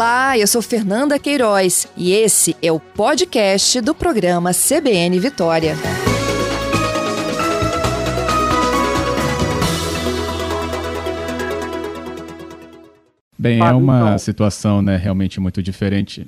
Olá, eu sou Fernanda Queiroz e esse é o podcast do programa CBN Vitória. Bem, é uma situação né, realmente muito diferente.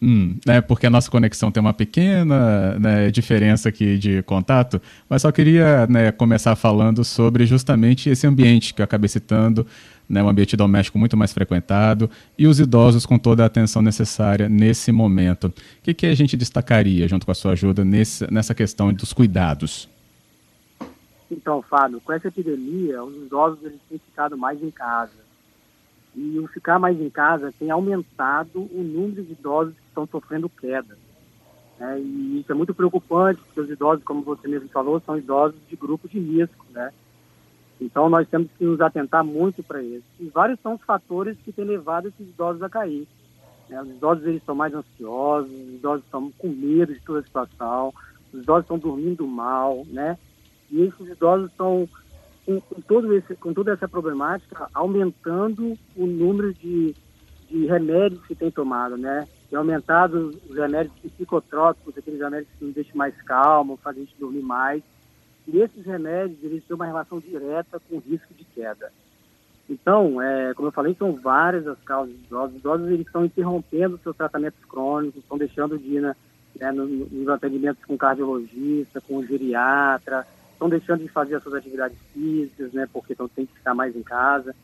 Hum, né, porque a nossa conexão tem uma pequena né, diferença aqui de contato, mas só queria né, começar falando sobre justamente esse ambiente que eu acabei citando né, um ambiente doméstico muito mais frequentado e os idosos com toda a atenção necessária nesse momento. O que, que a gente destacaria, junto com a sua ajuda, nesse, nessa questão dos cuidados? Então, Fábio, com essa epidemia, os idosos eles têm ficado mais em casa. E o ficar mais em casa tem aumentado o número de idosos que estão sofrendo queda. Né? E isso é muito preocupante, porque os idosos, como você mesmo falou, são idosos de grupo de risco, né? Então, nós temos que nos atentar muito para isso. E vários são os fatores que têm levado esses idosos a cair. Né? Os idosos eles estão mais ansiosos, os idosos estão com medo de toda a situação, os idosos estão dormindo mal, né? E esses idosos estão com, com, todo esse, com toda essa problemática aumentando o número de, de remédios que tem tomado, né? Tem aumentado os remédios psicotrópicos, aqueles remédios que nos deixam mais calmo, fazem a gente dormir mais. E esses remédios, eles têm uma relação direta com o risco de queda. Então, é, como eu falei, são várias as causas dos idosos. Os idosos eles estão interrompendo seus tratamentos crônicos, estão deixando de ir né, nos atendimentos com cardiologista, com geriatra, estão deixando de fazer as suas atividades físicas, né, porque estão, tem que ficar mais em casa.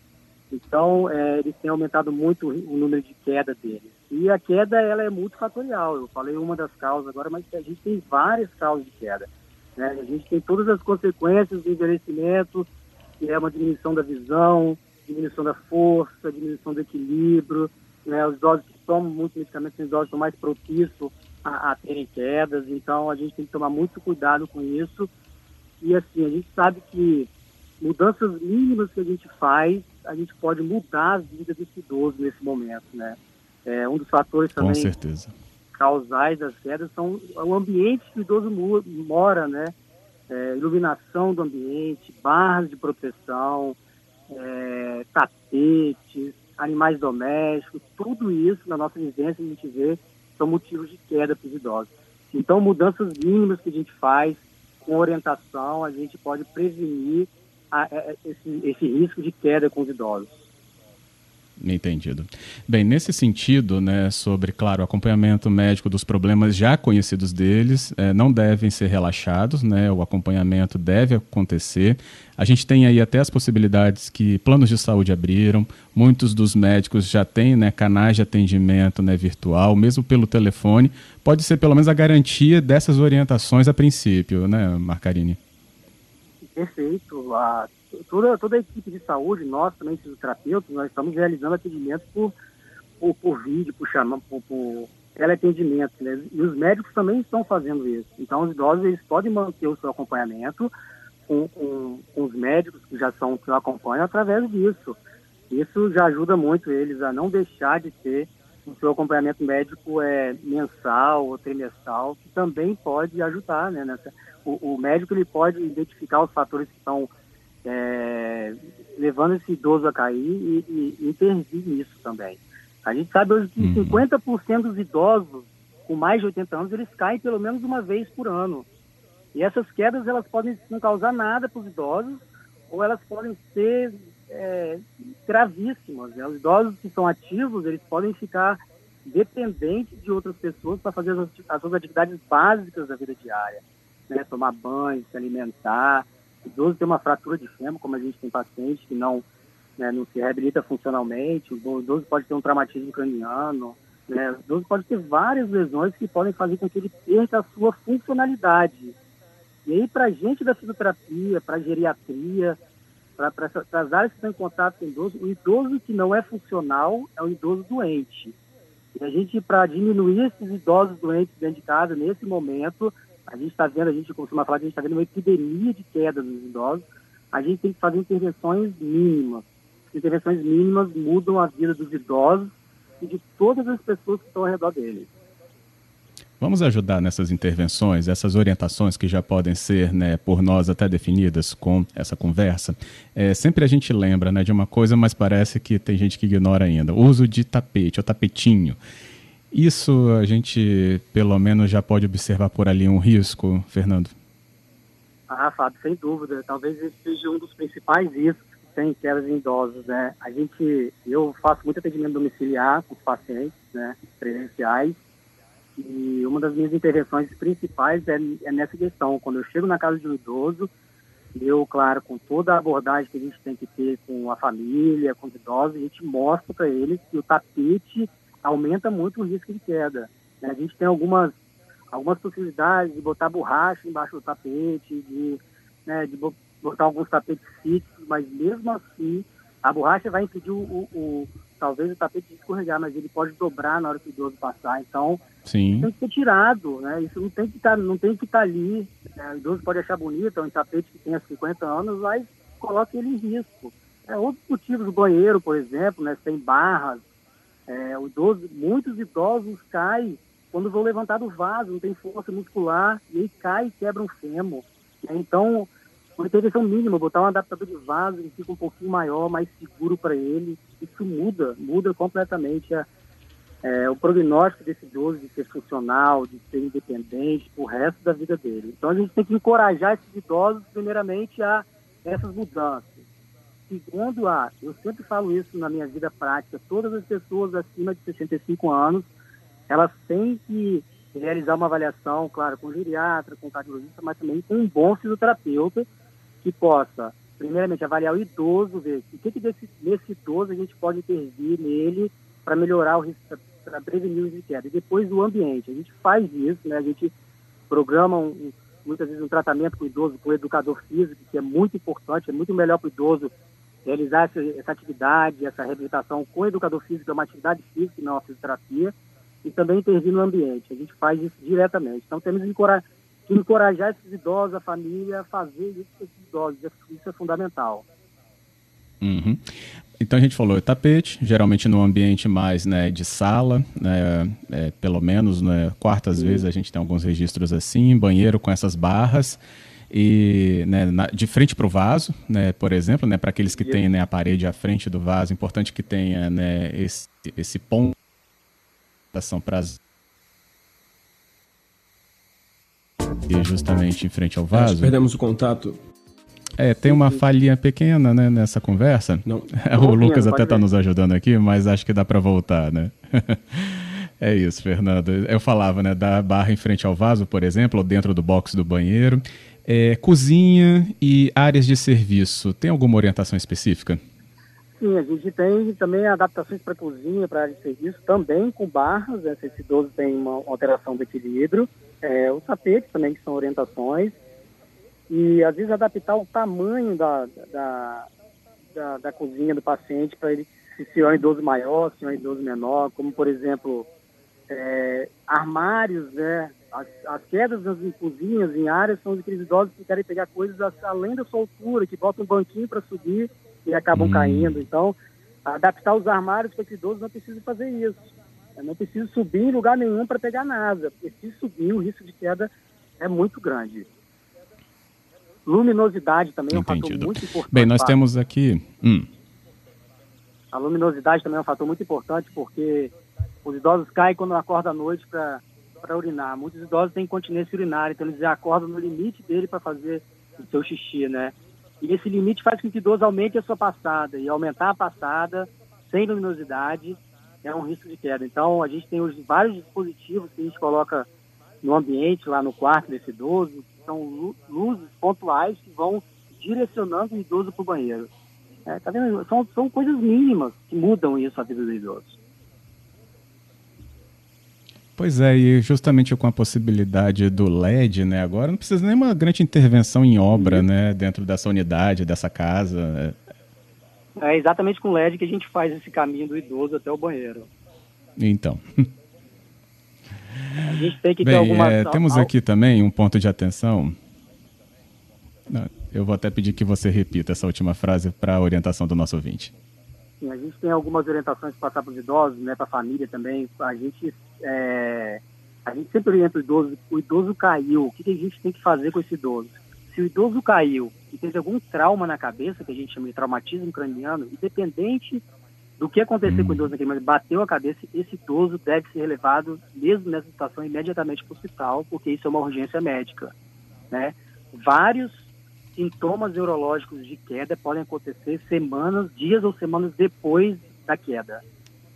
Então, é, eles têm aumentado muito o número de queda deles. E a queda, ela é multifatorial. Eu falei uma das causas agora, mas a gente tem várias causas de queda. Né? A gente tem todas as consequências do envelhecimento, que é uma diminuição da visão, diminuição da força, diminuição do equilíbrio. Né? Os idosos que tomam muitos medicamentos, os idosos são mais propícios a, a terem quedas, então a gente tem que tomar muito cuidado com isso. E assim, a gente sabe que mudanças mínimas que a gente faz, a gente pode mudar a vida desse idoso nesse momento, né? É um dos fatores também. Com certeza causais das quedas são o ambiente que o idoso mora, né? É, iluminação do ambiente, barras de proteção, é, tapetes, animais domésticos, tudo isso na nossa vivência a gente vê são motivos de queda para os idosos. Então, mudanças mínimas que a gente faz com orientação, a gente pode prevenir a, a, esse, esse risco de queda com os idosos. Entendido. Bem, nesse sentido, né, sobre, claro, acompanhamento médico dos problemas já conhecidos deles, é, não devem ser relaxados, né, o acompanhamento deve acontecer. A gente tem aí até as possibilidades que planos de saúde abriram, muitos dos médicos já têm né, canais de atendimento né, virtual, mesmo pelo telefone. Pode ser pelo menos a garantia dessas orientações a princípio, né, Marcarini? Perfeito. A toda, toda a equipe de saúde, nós também, fisioterapeutas, nós estamos realizando atendimento por, por, por vídeo, por chamar, por, por teleatendimento, né? E os médicos também estão fazendo isso. Então, os idosos, eles podem manter o seu acompanhamento com, com, com os médicos que já são, que o acompanham através disso. Isso já ajuda muito eles a não deixar de ter o seu acompanhamento médico é mensal ou trimestral, que também pode ajudar, né? Nessa, o, o médico ele pode identificar os fatores que estão é, levando esse idoso a cair e, e, intervir nisso também. A gente sabe hoje que uhum. 50% dos idosos com mais de 80 anos, eles caem pelo menos uma vez por ano. E essas quedas, elas podem não causar nada para os idosos, ou elas podem ser é, gravíssimas. Né? Os idosos que são ativos, eles podem ficar dependentes de outras pessoas para fazer as, as suas atividades básicas da vida diária. Né? Tomar banho, se alimentar, o idoso tem uma fratura de fêmur, como a gente tem paciente que não, né, não se reabilita funcionalmente, o idoso pode ter um traumatismo craniano, né, o idoso pode ter várias lesões que podem fazer com que ele perca a sua funcionalidade. E aí, para gente da fisioterapia, para geriatria, para as áreas que estão em contato com o idoso, o idoso que não é funcional é o idoso doente. E a gente, para diminuir esses idosos doentes dentro de casa, nesse momento, a gente está vendo, a gente costuma falar que a gente está vendo uma epidemia de queda nos idosos. A gente tem que fazer intervenções mínimas. Intervenções mínimas mudam a vida dos idosos e de todas as pessoas que estão ao redor deles. Vamos ajudar nessas intervenções, essas orientações que já podem ser, né, por nós até definidas com essa conversa. É, sempre a gente lembra, né, de uma coisa, mas parece que tem gente que ignora ainda. O uso de tapete, o tapetinho. Isso a gente, pelo menos, já pode observar por ali um risco, Fernando? Ah, Fábio, sem dúvida. Talvez esse seja um dos principais riscos que tem quedas em idosos, né? A gente, eu faço muito atendimento domiciliar com os pacientes, né, presenciais, e uma das minhas intervenções principais é, é, nessa questão. Quando eu chego na casa de um idoso, eu, claro, com toda a abordagem que a gente tem que ter com a família, com os idosos, a gente mostra para eles que o tapete aumenta muito o risco de queda. Né? A gente tem algumas, algumas possibilidades de botar borracha embaixo do tapete, de, né, de botar alguns tapetes fixos, mas mesmo assim a borracha vai impedir o, o, o talvez o tapete escorregar, mas ele pode dobrar na hora que o idoso passar. Então, Sim. tem que ser tirado, né? Isso não tem que estar, tá, não tem que estar tá ali. Né? O idoso pode achar bonito, é um tapete que tenha 50 anos, mas coloque ele em risco. É, outros motivos, o banheiro, por exemplo, né? Tem barras. É, o idoso, muitos idosos caem quando vão levantar do vaso, não tem força muscular, e aí cai e quebra um fêmur. Então, uma intervenção mínima, botar um adaptador de vaso que fica um pouquinho maior, mais seguro para ele, isso muda, muda completamente a, é, o prognóstico desse idoso de ser funcional, de ser independente o resto da vida dele. Então a gente tem que encorajar esses idosos, primeiramente, a essas mudanças. Segundo, a, eu sempre falo isso na minha vida prática, todas as pessoas acima de 65 anos, elas têm que realizar uma avaliação, claro, com geriatra, com cardiologista, mas também com um bom fisioterapeuta, que possa, primeiramente, avaliar o idoso, ver o que, que desse, nesse idoso a gente pode intervir nele para melhorar o risco, para prevenir o risco de queda. E depois o ambiente. A gente faz isso, né? A gente programa um, muitas vezes um tratamento com o idoso, com o educador físico, que é muito importante, é muito melhor para o idoso realizar essa, essa, atividade, essa reabilitação com o educador físico, é uma atividade física, não uma fisioterapia, e também intervir no ambiente. A gente faz isso diretamente. Então temos que encorajar encorajar esses idosos, a família, a fazer isso com esses idosos. Isso é fundamental. Uhum. Então a gente falou tapete, geralmente no ambiente mais né, de sala, né, é, pelo menos né, quartas Sim. vezes a gente tem alguns registros assim, banheiro com essas barras e né, na, de frente para o vaso, né, por exemplo, né, para aqueles que têm né, a parede à frente do vaso, importante que tenha né, esse, esse ponto para as e justamente em frente ao vaso. Acho perdemos o contato. É, tem uma falhinha pequena, né, nessa conversa. Não. o Lucas até está nos ajudando aqui, mas acho que dá para voltar, né? é isso, Fernando. Eu falava, né, da barra em frente ao vaso, por exemplo, ou dentro do box do banheiro. É, cozinha e áreas de serviço. Tem alguma orientação específica? Sim, a gente tem também adaptações para cozinha, para área de serviço, também com barras. Né, se esse idoso tem uma alteração do equilíbrio é, os tapetes também, que são orientações, e às vezes adaptar o tamanho da, da, da, da cozinha do paciente para ele, se, é um idoso maior, se é um idoso menor, como por exemplo, é, armários, né? As, as, quedas nas cozinhas, em áreas, são aqueles idosos que querem pegar coisas além da sua altura, que botam um banquinho para subir e acabam hum. caindo. Então, adaptar os armários para que o idoso não precise fazer isso. Eu não preciso subir em lugar nenhum para pegar nada. Porque se subir, o risco de queda é muito grande. Luminosidade também Entendido. é um fator muito importante. Bem, nós temos aqui. Hum. A luminosidade também é um fator muito importante porque os idosos caem quando acordam à noite para urinar. Muitos idosos têm incontinência urinária, então eles acordam no limite dele para fazer o seu xixi, né? E esse limite faz com que o idoso aumente a sua passada. E aumentar a passada sem luminosidade é um risco de queda. Então, a gente tem os vários dispositivos que a gente coloca no ambiente, lá no quarto desse idoso, são luzes pontuais que vão direcionando o idoso para o banheiro. É, tá vendo? São, são coisas mínimas que mudam isso a vida do idoso. Pois é, e justamente com a possibilidade do LED, né, agora não precisa nem uma grande intervenção em obra, né, dentro dessa unidade, dessa casa. É exatamente com LED que a gente faz esse caminho do idoso até o banheiro. Então. A gente tem que Bem, ter alguma... É, temos aqui também um ponto de atenção. Eu vou até pedir que você repita essa última frase para a orientação do nosso ouvinte. Sim, a gente tem algumas orientações para passar para os idosos, né, para a família também. A gente, é, A gente sempre orienta o idoso, o idoso caiu, o que, que a gente tem que fazer com esse idoso? Se o idoso caiu e teve algum trauma na cabeça, que a gente chama de traumatismo craniano, independente do que acontecer hum. com o idoso naquele momento, bateu a cabeça, esse idoso deve ser relevado, mesmo nessa situação, imediatamente para o hospital, porque isso é uma urgência médica. Né? Vários sintomas neurológicos de queda podem acontecer semanas, dias ou semanas depois da queda.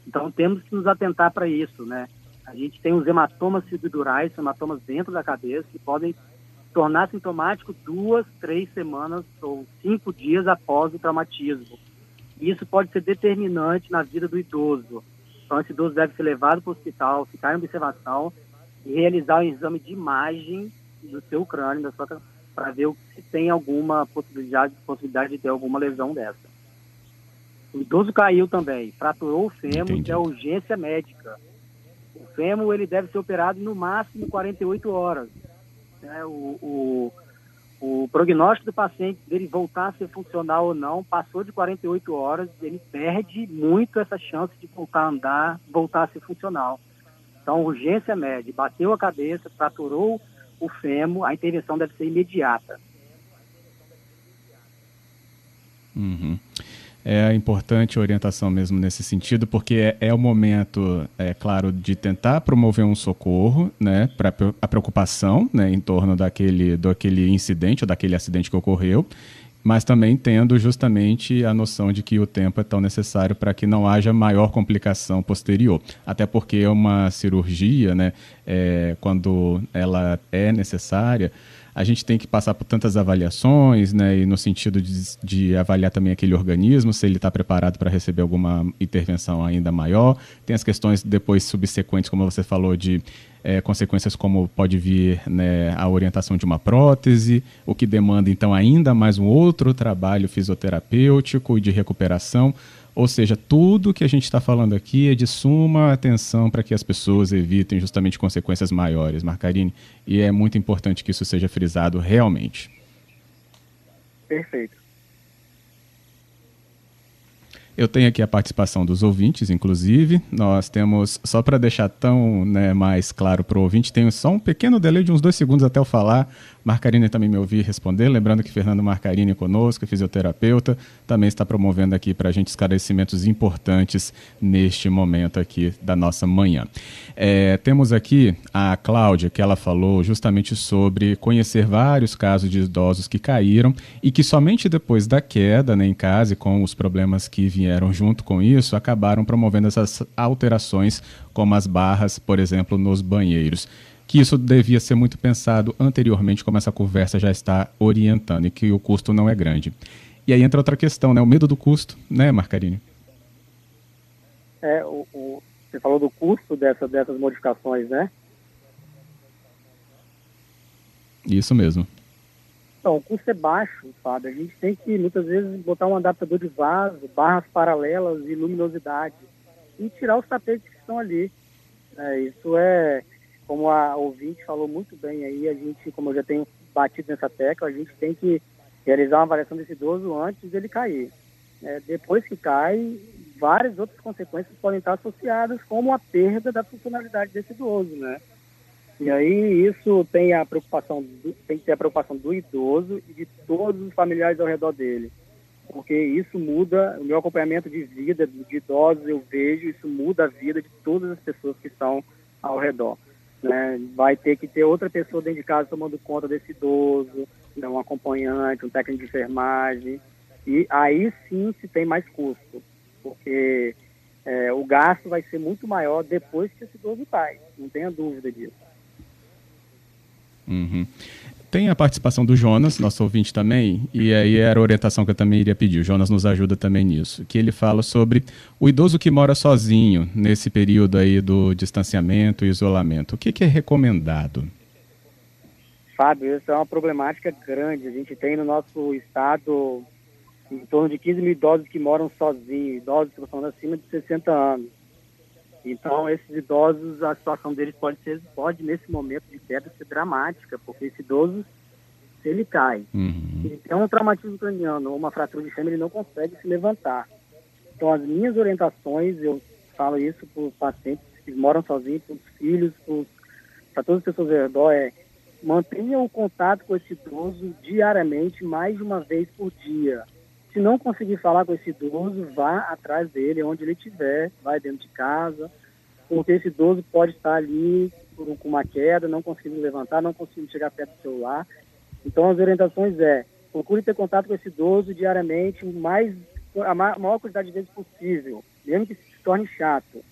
Então temos que nos atentar para isso, né? A gente tem os hematomas subdurais, hematomas dentro da cabeça, que podem tornar sintomático duas, três semanas ou cinco dias após o traumatismo. Isso pode ser determinante na vida do idoso. Então, esse idoso deve ser levado para o hospital, ficar em observação e realizar um exame de imagem do seu crânio, da sua para ver se tem alguma possibilidade, possibilidade de ter alguma lesão dessa. O idoso caiu também, fraturou o fêmur, que é urgência médica. O fêmur ele deve ser operado no máximo 48 horas. É, o, o, o prognóstico do paciente dele voltar a ser funcional ou não passou de 48 horas, ele perde muito essa chance de voltar a andar, voltar a ser funcional. Então, urgência média, bateu a cabeça, fraturou o fêmur, a intervenção deve ser imediata. Uhum. É importante a orientação mesmo nesse sentido, porque é, é o momento, é claro, de tentar promover um socorro, né, para a preocupação, né, em torno daquele, daquele incidente ou daquele acidente que ocorreu, mas também tendo justamente a noção de que o tempo é tão necessário para que não haja maior complicação posterior. Até porque uma cirurgia, né, é, quando ela é necessária, a gente tem que passar por tantas avaliações, né, e no sentido de, de avaliar também aquele organismo, se ele está preparado para receber alguma intervenção ainda maior. Tem as questões depois subsequentes, como você falou, de é, consequências como pode vir né, a orientação de uma prótese, o que demanda então ainda mais um outro trabalho fisioterapêutico e de recuperação. Ou seja, tudo que a gente está falando aqui é de suma atenção para que as pessoas evitem justamente consequências maiores, Marcarini, e é muito importante que isso seja frisado realmente. Perfeito. Eu tenho aqui a participação dos ouvintes, inclusive. Nós temos, só para deixar tão né, mais claro para o ouvinte, tenho só um pequeno delay de uns dois segundos até eu falar, Marcarini também me ouvir responder. Lembrando que Fernando Marcarini conosco, fisioterapeuta, também está promovendo aqui para a gente esclarecimentos importantes neste momento aqui da nossa manhã. É, temos aqui a Cláudia, que ela falou justamente sobre conhecer vários casos de idosos que caíram e que somente depois da queda né, em casa e com os problemas que vieram junto com isso, acabaram promovendo essas alterações, como as barras, por exemplo, nos banheiros que isso devia ser muito pensado anteriormente, como essa conversa já está orientando, e que o custo não é grande. E aí entra outra questão, né? O medo do custo, né, Marcarini? É, o, o, você falou do custo dessa, dessas modificações, né? Isso mesmo. Então, o custo é baixo, Fábio. A gente tem que, muitas vezes, botar um adaptador de vaso, barras paralelas e luminosidade e tirar os tapetes que estão ali. É, isso é, como a ouvinte falou muito bem aí, a gente, como eu já tenho batido nessa tecla, a gente tem que realizar uma avaliação desse idoso antes dele cair. É, depois que cai, várias outras consequências podem estar associadas, como a perda da funcionalidade desse idoso, né? E aí isso tem a preocupação, do, tem que ter a preocupação do idoso e de todos os familiares ao redor dele, porque isso muda o meu acompanhamento de vida de idosos, eu vejo isso muda a vida de todas as pessoas que estão ao redor. Né? Vai ter que ter outra pessoa dentro de casa tomando conta desse idoso, né? um acompanhante, um técnico de enfermagem. E aí sim se tem mais custo, porque é, o gasto vai ser muito maior depois que esse idoso cai, não tenha dúvida disso. Uhum. Tem a participação do Jonas, nosso ouvinte também, e aí era a orientação que eu também iria pedir. O Jonas nos ajuda também nisso, que ele fala sobre o idoso que mora sozinho nesse período aí do distanciamento e isolamento. O que, que é recomendado? Fábio, essa é uma problemática grande. A gente tem no nosso estado em torno de 15 mil idosos que moram sozinhos, idosos que estão acima de 60 anos. Então, esses idosos, a situação deles pode ser, pode nesse momento de queda ser dramática, porque esse idoso, se ele cai, uhum. ele tem um traumatismo craniano ou uma fratura de fêmur, ele não consegue se levantar. Então, as minhas orientações, eu falo isso para os pacientes que moram sozinhos, para os filhos, para para todas as pessoas ao redor é mantenha o contato com esse idoso diariamente, mais de uma vez por dia. Se não conseguir falar com esse idoso, vá atrás dele, onde ele estiver, vai dentro de casa, porque esse idoso pode estar ali com uma queda, não conseguindo levantar, não conseguindo chegar perto do celular. Então, as orientações é, procure ter contato com esse idoso diariamente, mais, a maior quantidade de vezes possível, mesmo que se torne chato.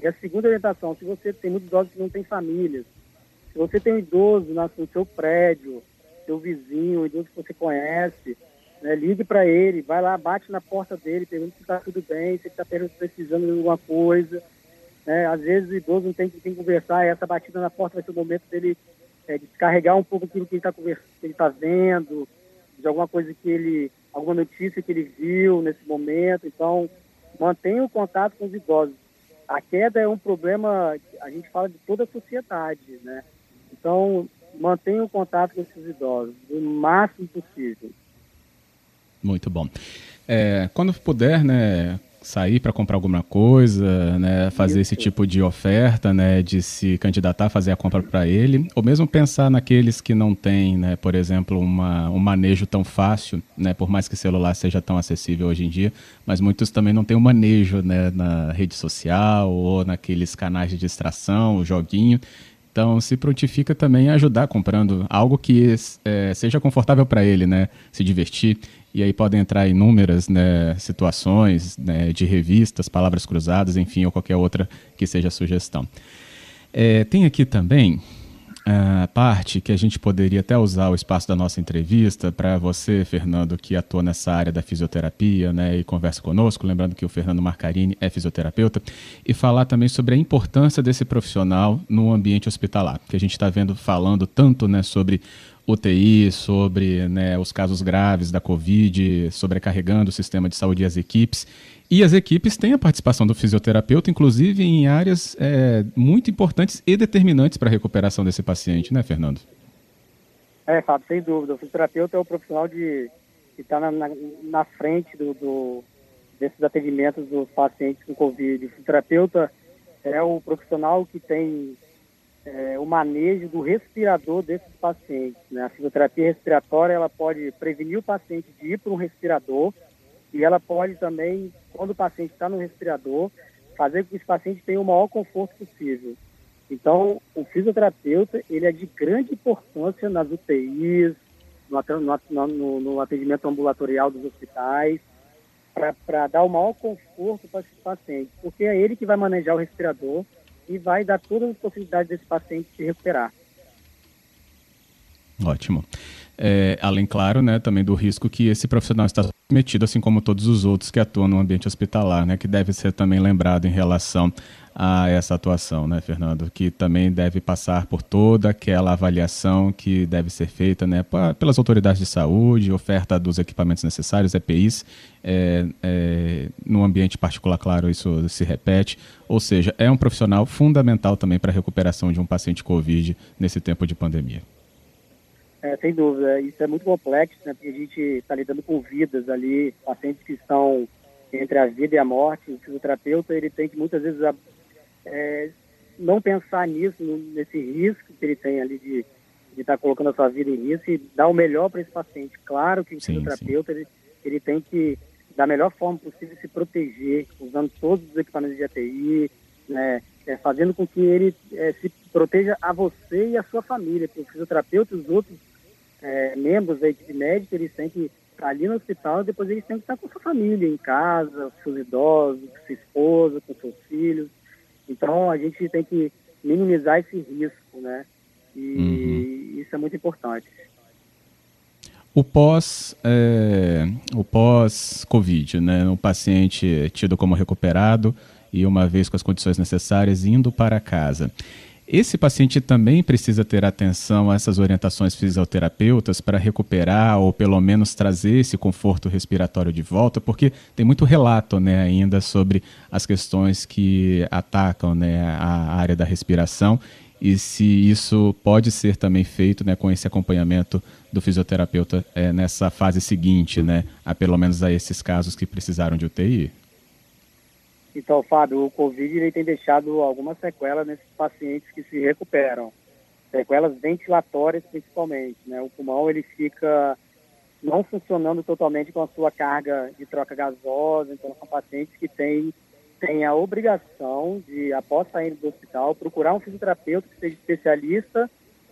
E a segunda orientação, se você tem muitos idosos que não têm famílias, se você tem um idoso no seu prédio, seu vizinho, um idoso que você conhece, né, ligue para ele, vai lá, bate na porta dele, pergunta se está tudo bem, se está precisando de alguma coisa. Né? Às vezes o idoso não tem, que conversar, essa batida na porta vai ser o momento dele é, descarregar um pouco aquilo que ele está está vendo, de alguma coisa que ele, alguma notícia que ele viu nesse momento. Então, mantenha o contato com os idosos. A queda é um problema, a gente fala de toda a sociedade, né? Então, mantenha o contato com esses idosos o máximo possível. Muito bom. É, quando puder, né, sair para comprar alguma coisa, né, fazer esse tipo de oferta, né, de se candidatar fazer a compra para ele, ou mesmo pensar naqueles que não têm, né, por exemplo, uma, um manejo tão fácil, né, por mais que o celular seja tão acessível hoje em dia, mas muitos também não têm um manejo, né, na rede social ou naqueles canais de distração, o joguinho. Então, se prontifica também a ajudar comprando algo que é, seja confortável para ele, né? Se divertir. E aí podem entrar inúmeras né, situações né, de revistas, palavras cruzadas, enfim, ou qualquer outra que seja sugestão. É, tem aqui também a parte que a gente poderia até usar o espaço da nossa entrevista para você, Fernando, que atua nessa área da fisioterapia né, e conversa conosco, lembrando que o Fernando Marcarini é fisioterapeuta, e falar também sobre a importância desse profissional no ambiente hospitalar, que a gente está vendo falando tanto né, sobre UTI, sobre né, os casos graves da Covid, sobrecarregando o sistema de saúde e as equipes. E as equipes têm a participação do fisioterapeuta, inclusive em áreas é, muito importantes e determinantes para a recuperação desse paciente, né, Fernando? É, Fábio, sem dúvida. O fisioterapeuta é o profissional de, que está na, na, na, frente do, do, desses atendimentos dos pacientes com Covid. O fisioterapeuta é o profissional que tem é, o manejo do respirador desses pacientes. Né? A fisioterapia respiratória ela pode prevenir o paciente de ir para um respirador e ela pode também, quando o paciente está no respirador, fazer com que esse paciente tenha o maior conforto possível. Então, o fisioterapeuta ele é de grande importância nas UTIs, no, no, no atendimento ambulatorial dos hospitais, para dar o maior conforto para esse paciente, porque é ele que vai manejar o respirador e vai dar todas as possibilidades desse paciente se recuperar. Ótimo. É, além, claro, né, também do risco que esse profissional está submetido, assim como todos os outros que atuam no ambiente hospitalar, né, que deve ser também lembrado em relação a essa atuação, né, Fernando? Que também deve passar por toda aquela avaliação que deve ser feita né, pelas autoridades de saúde, oferta dos equipamentos necessários, EPIs, é, é, no ambiente particular, claro, isso se repete. Ou seja, é um profissional fundamental também para a recuperação de um paciente Covid nesse tempo de pandemia. É, sem dúvida, isso é muito complexo, né, porque a gente está lidando com vidas ali, pacientes que estão entre a vida e a morte. O fisioterapeuta ele tem que muitas vezes é, não pensar nisso, nesse risco que ele tem ali de estar tá colocando a sua vida em risco e dar o melhor para esse paciente. Claro que o sim, fisioterapeuta Ele, ele tem que, da melhor forma possível, se proteger, usando todos os equipamentos de ATI, né, é, fazendo com que ele é, se proteja a você e a sua família, porque o fisioterapeuta e os outros é, membros da equipe médica, eles têm que estar ali no hospital, depois eles têm que estar com sua família, em casa, com seus idosos, com sua esposa, com seus filhos. Então a gente tem que minimizar esse risco, né? E uhum. isso é muito importante. O pós, é, o pós Covid, né? O paciente tido como recuperado e uma vez com as condições necessárias indo para casa. Esse paciente também precisa ter atenção a essas orientações fisioterapeutas para recuperar ou pelo menos trazer esse conforto respiratório de volta, porque tem muito relato né, ainda sobre as questões que atacam né, a área da respiração e se isso pode ser também feito né, com esse acompanhamento do fisioterapeuta é, nessa fase seguinte, né, a pelo menos a esses casos que precisaram de UTI. Então, Fábio, o Covid ele tem deixado algumas sequelas nesses pacientes que se recuperam. sequelas ventilatórias principalmente, né? O pulmão ele fica não funcionando totalmente com a sua carga de troca gasosa, então são pacientes que têm, têm a obrigação de, após sair do hospital, procurar um fisioterapeuta que seja especialista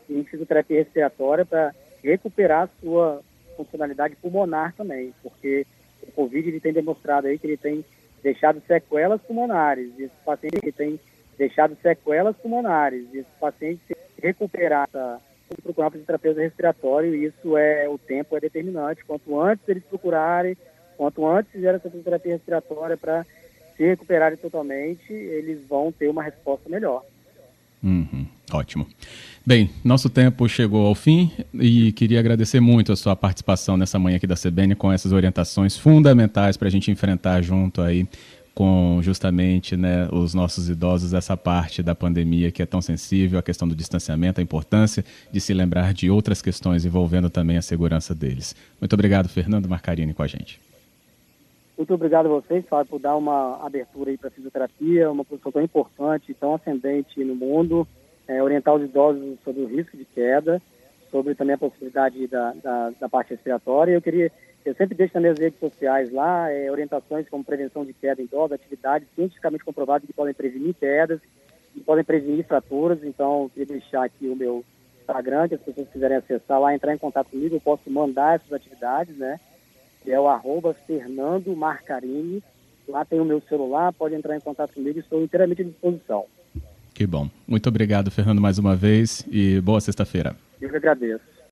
em fisioterapia respiratória para recuperar a sua funcionalidade pulmonar também, porque o Covid ele tem demonstrado aí que ele tem deixado sequelas pulmonares, e esses pacientes que têm deixado sequelas pulmonares, e esses pacientes recuperar procurar um fisioterapeuta respiratório, e isso é o tempo é determinante. Quanto antes eles procurarem, quanto antes fizerem essa fisioterapia respiratória para se recuperarem totalmente, eles vão ter uma resposta melhor. Uhum, ótimo. Bem, nosso tempo chegou ao fim e queria agradecer muito a sua participação nessa manhã aqui da CBN com essas orientações fundamentais para a gente enfrentar junto aí com justamente né, os nossos idosos essa parte da pandemia que é tão sensível, a questão do distanciamento, a importância de se lembrar de outras questões envolvendo também a segurança deles. Muito obrigado, Fernando Marcarini, com a gente. Muito obrigado a vocês, Fábio, por dar uma abertura aí para a fisioterapia, uma posição tão importante, tão ascendente no mundo, é, orientar os idosos sobre o risco de queda, sobre também a possibilidade da, da, da parte respiratória. Eu queria eu sempre deixo nas minhas redes sociais lá é, orientações como prevenção de queda em idosos, atividades cientificamente comprovadas que podem prevenir quedas, que podem prevenir fraturas. Então, queria deixar aqui o meu Instagram, que as pessoas quiserem acessar lá, entrar em contato comigo, eu posso mandar essas atividades, né? Que é o arroba Fernando Marcarini. Lá tem o meu celular, pode entrar em contato comigo, estou inteiramente à disposição. Que bom. Muito obrigado, Fernando, mais uma vez e boa sexta-feira. Eu que agradeço.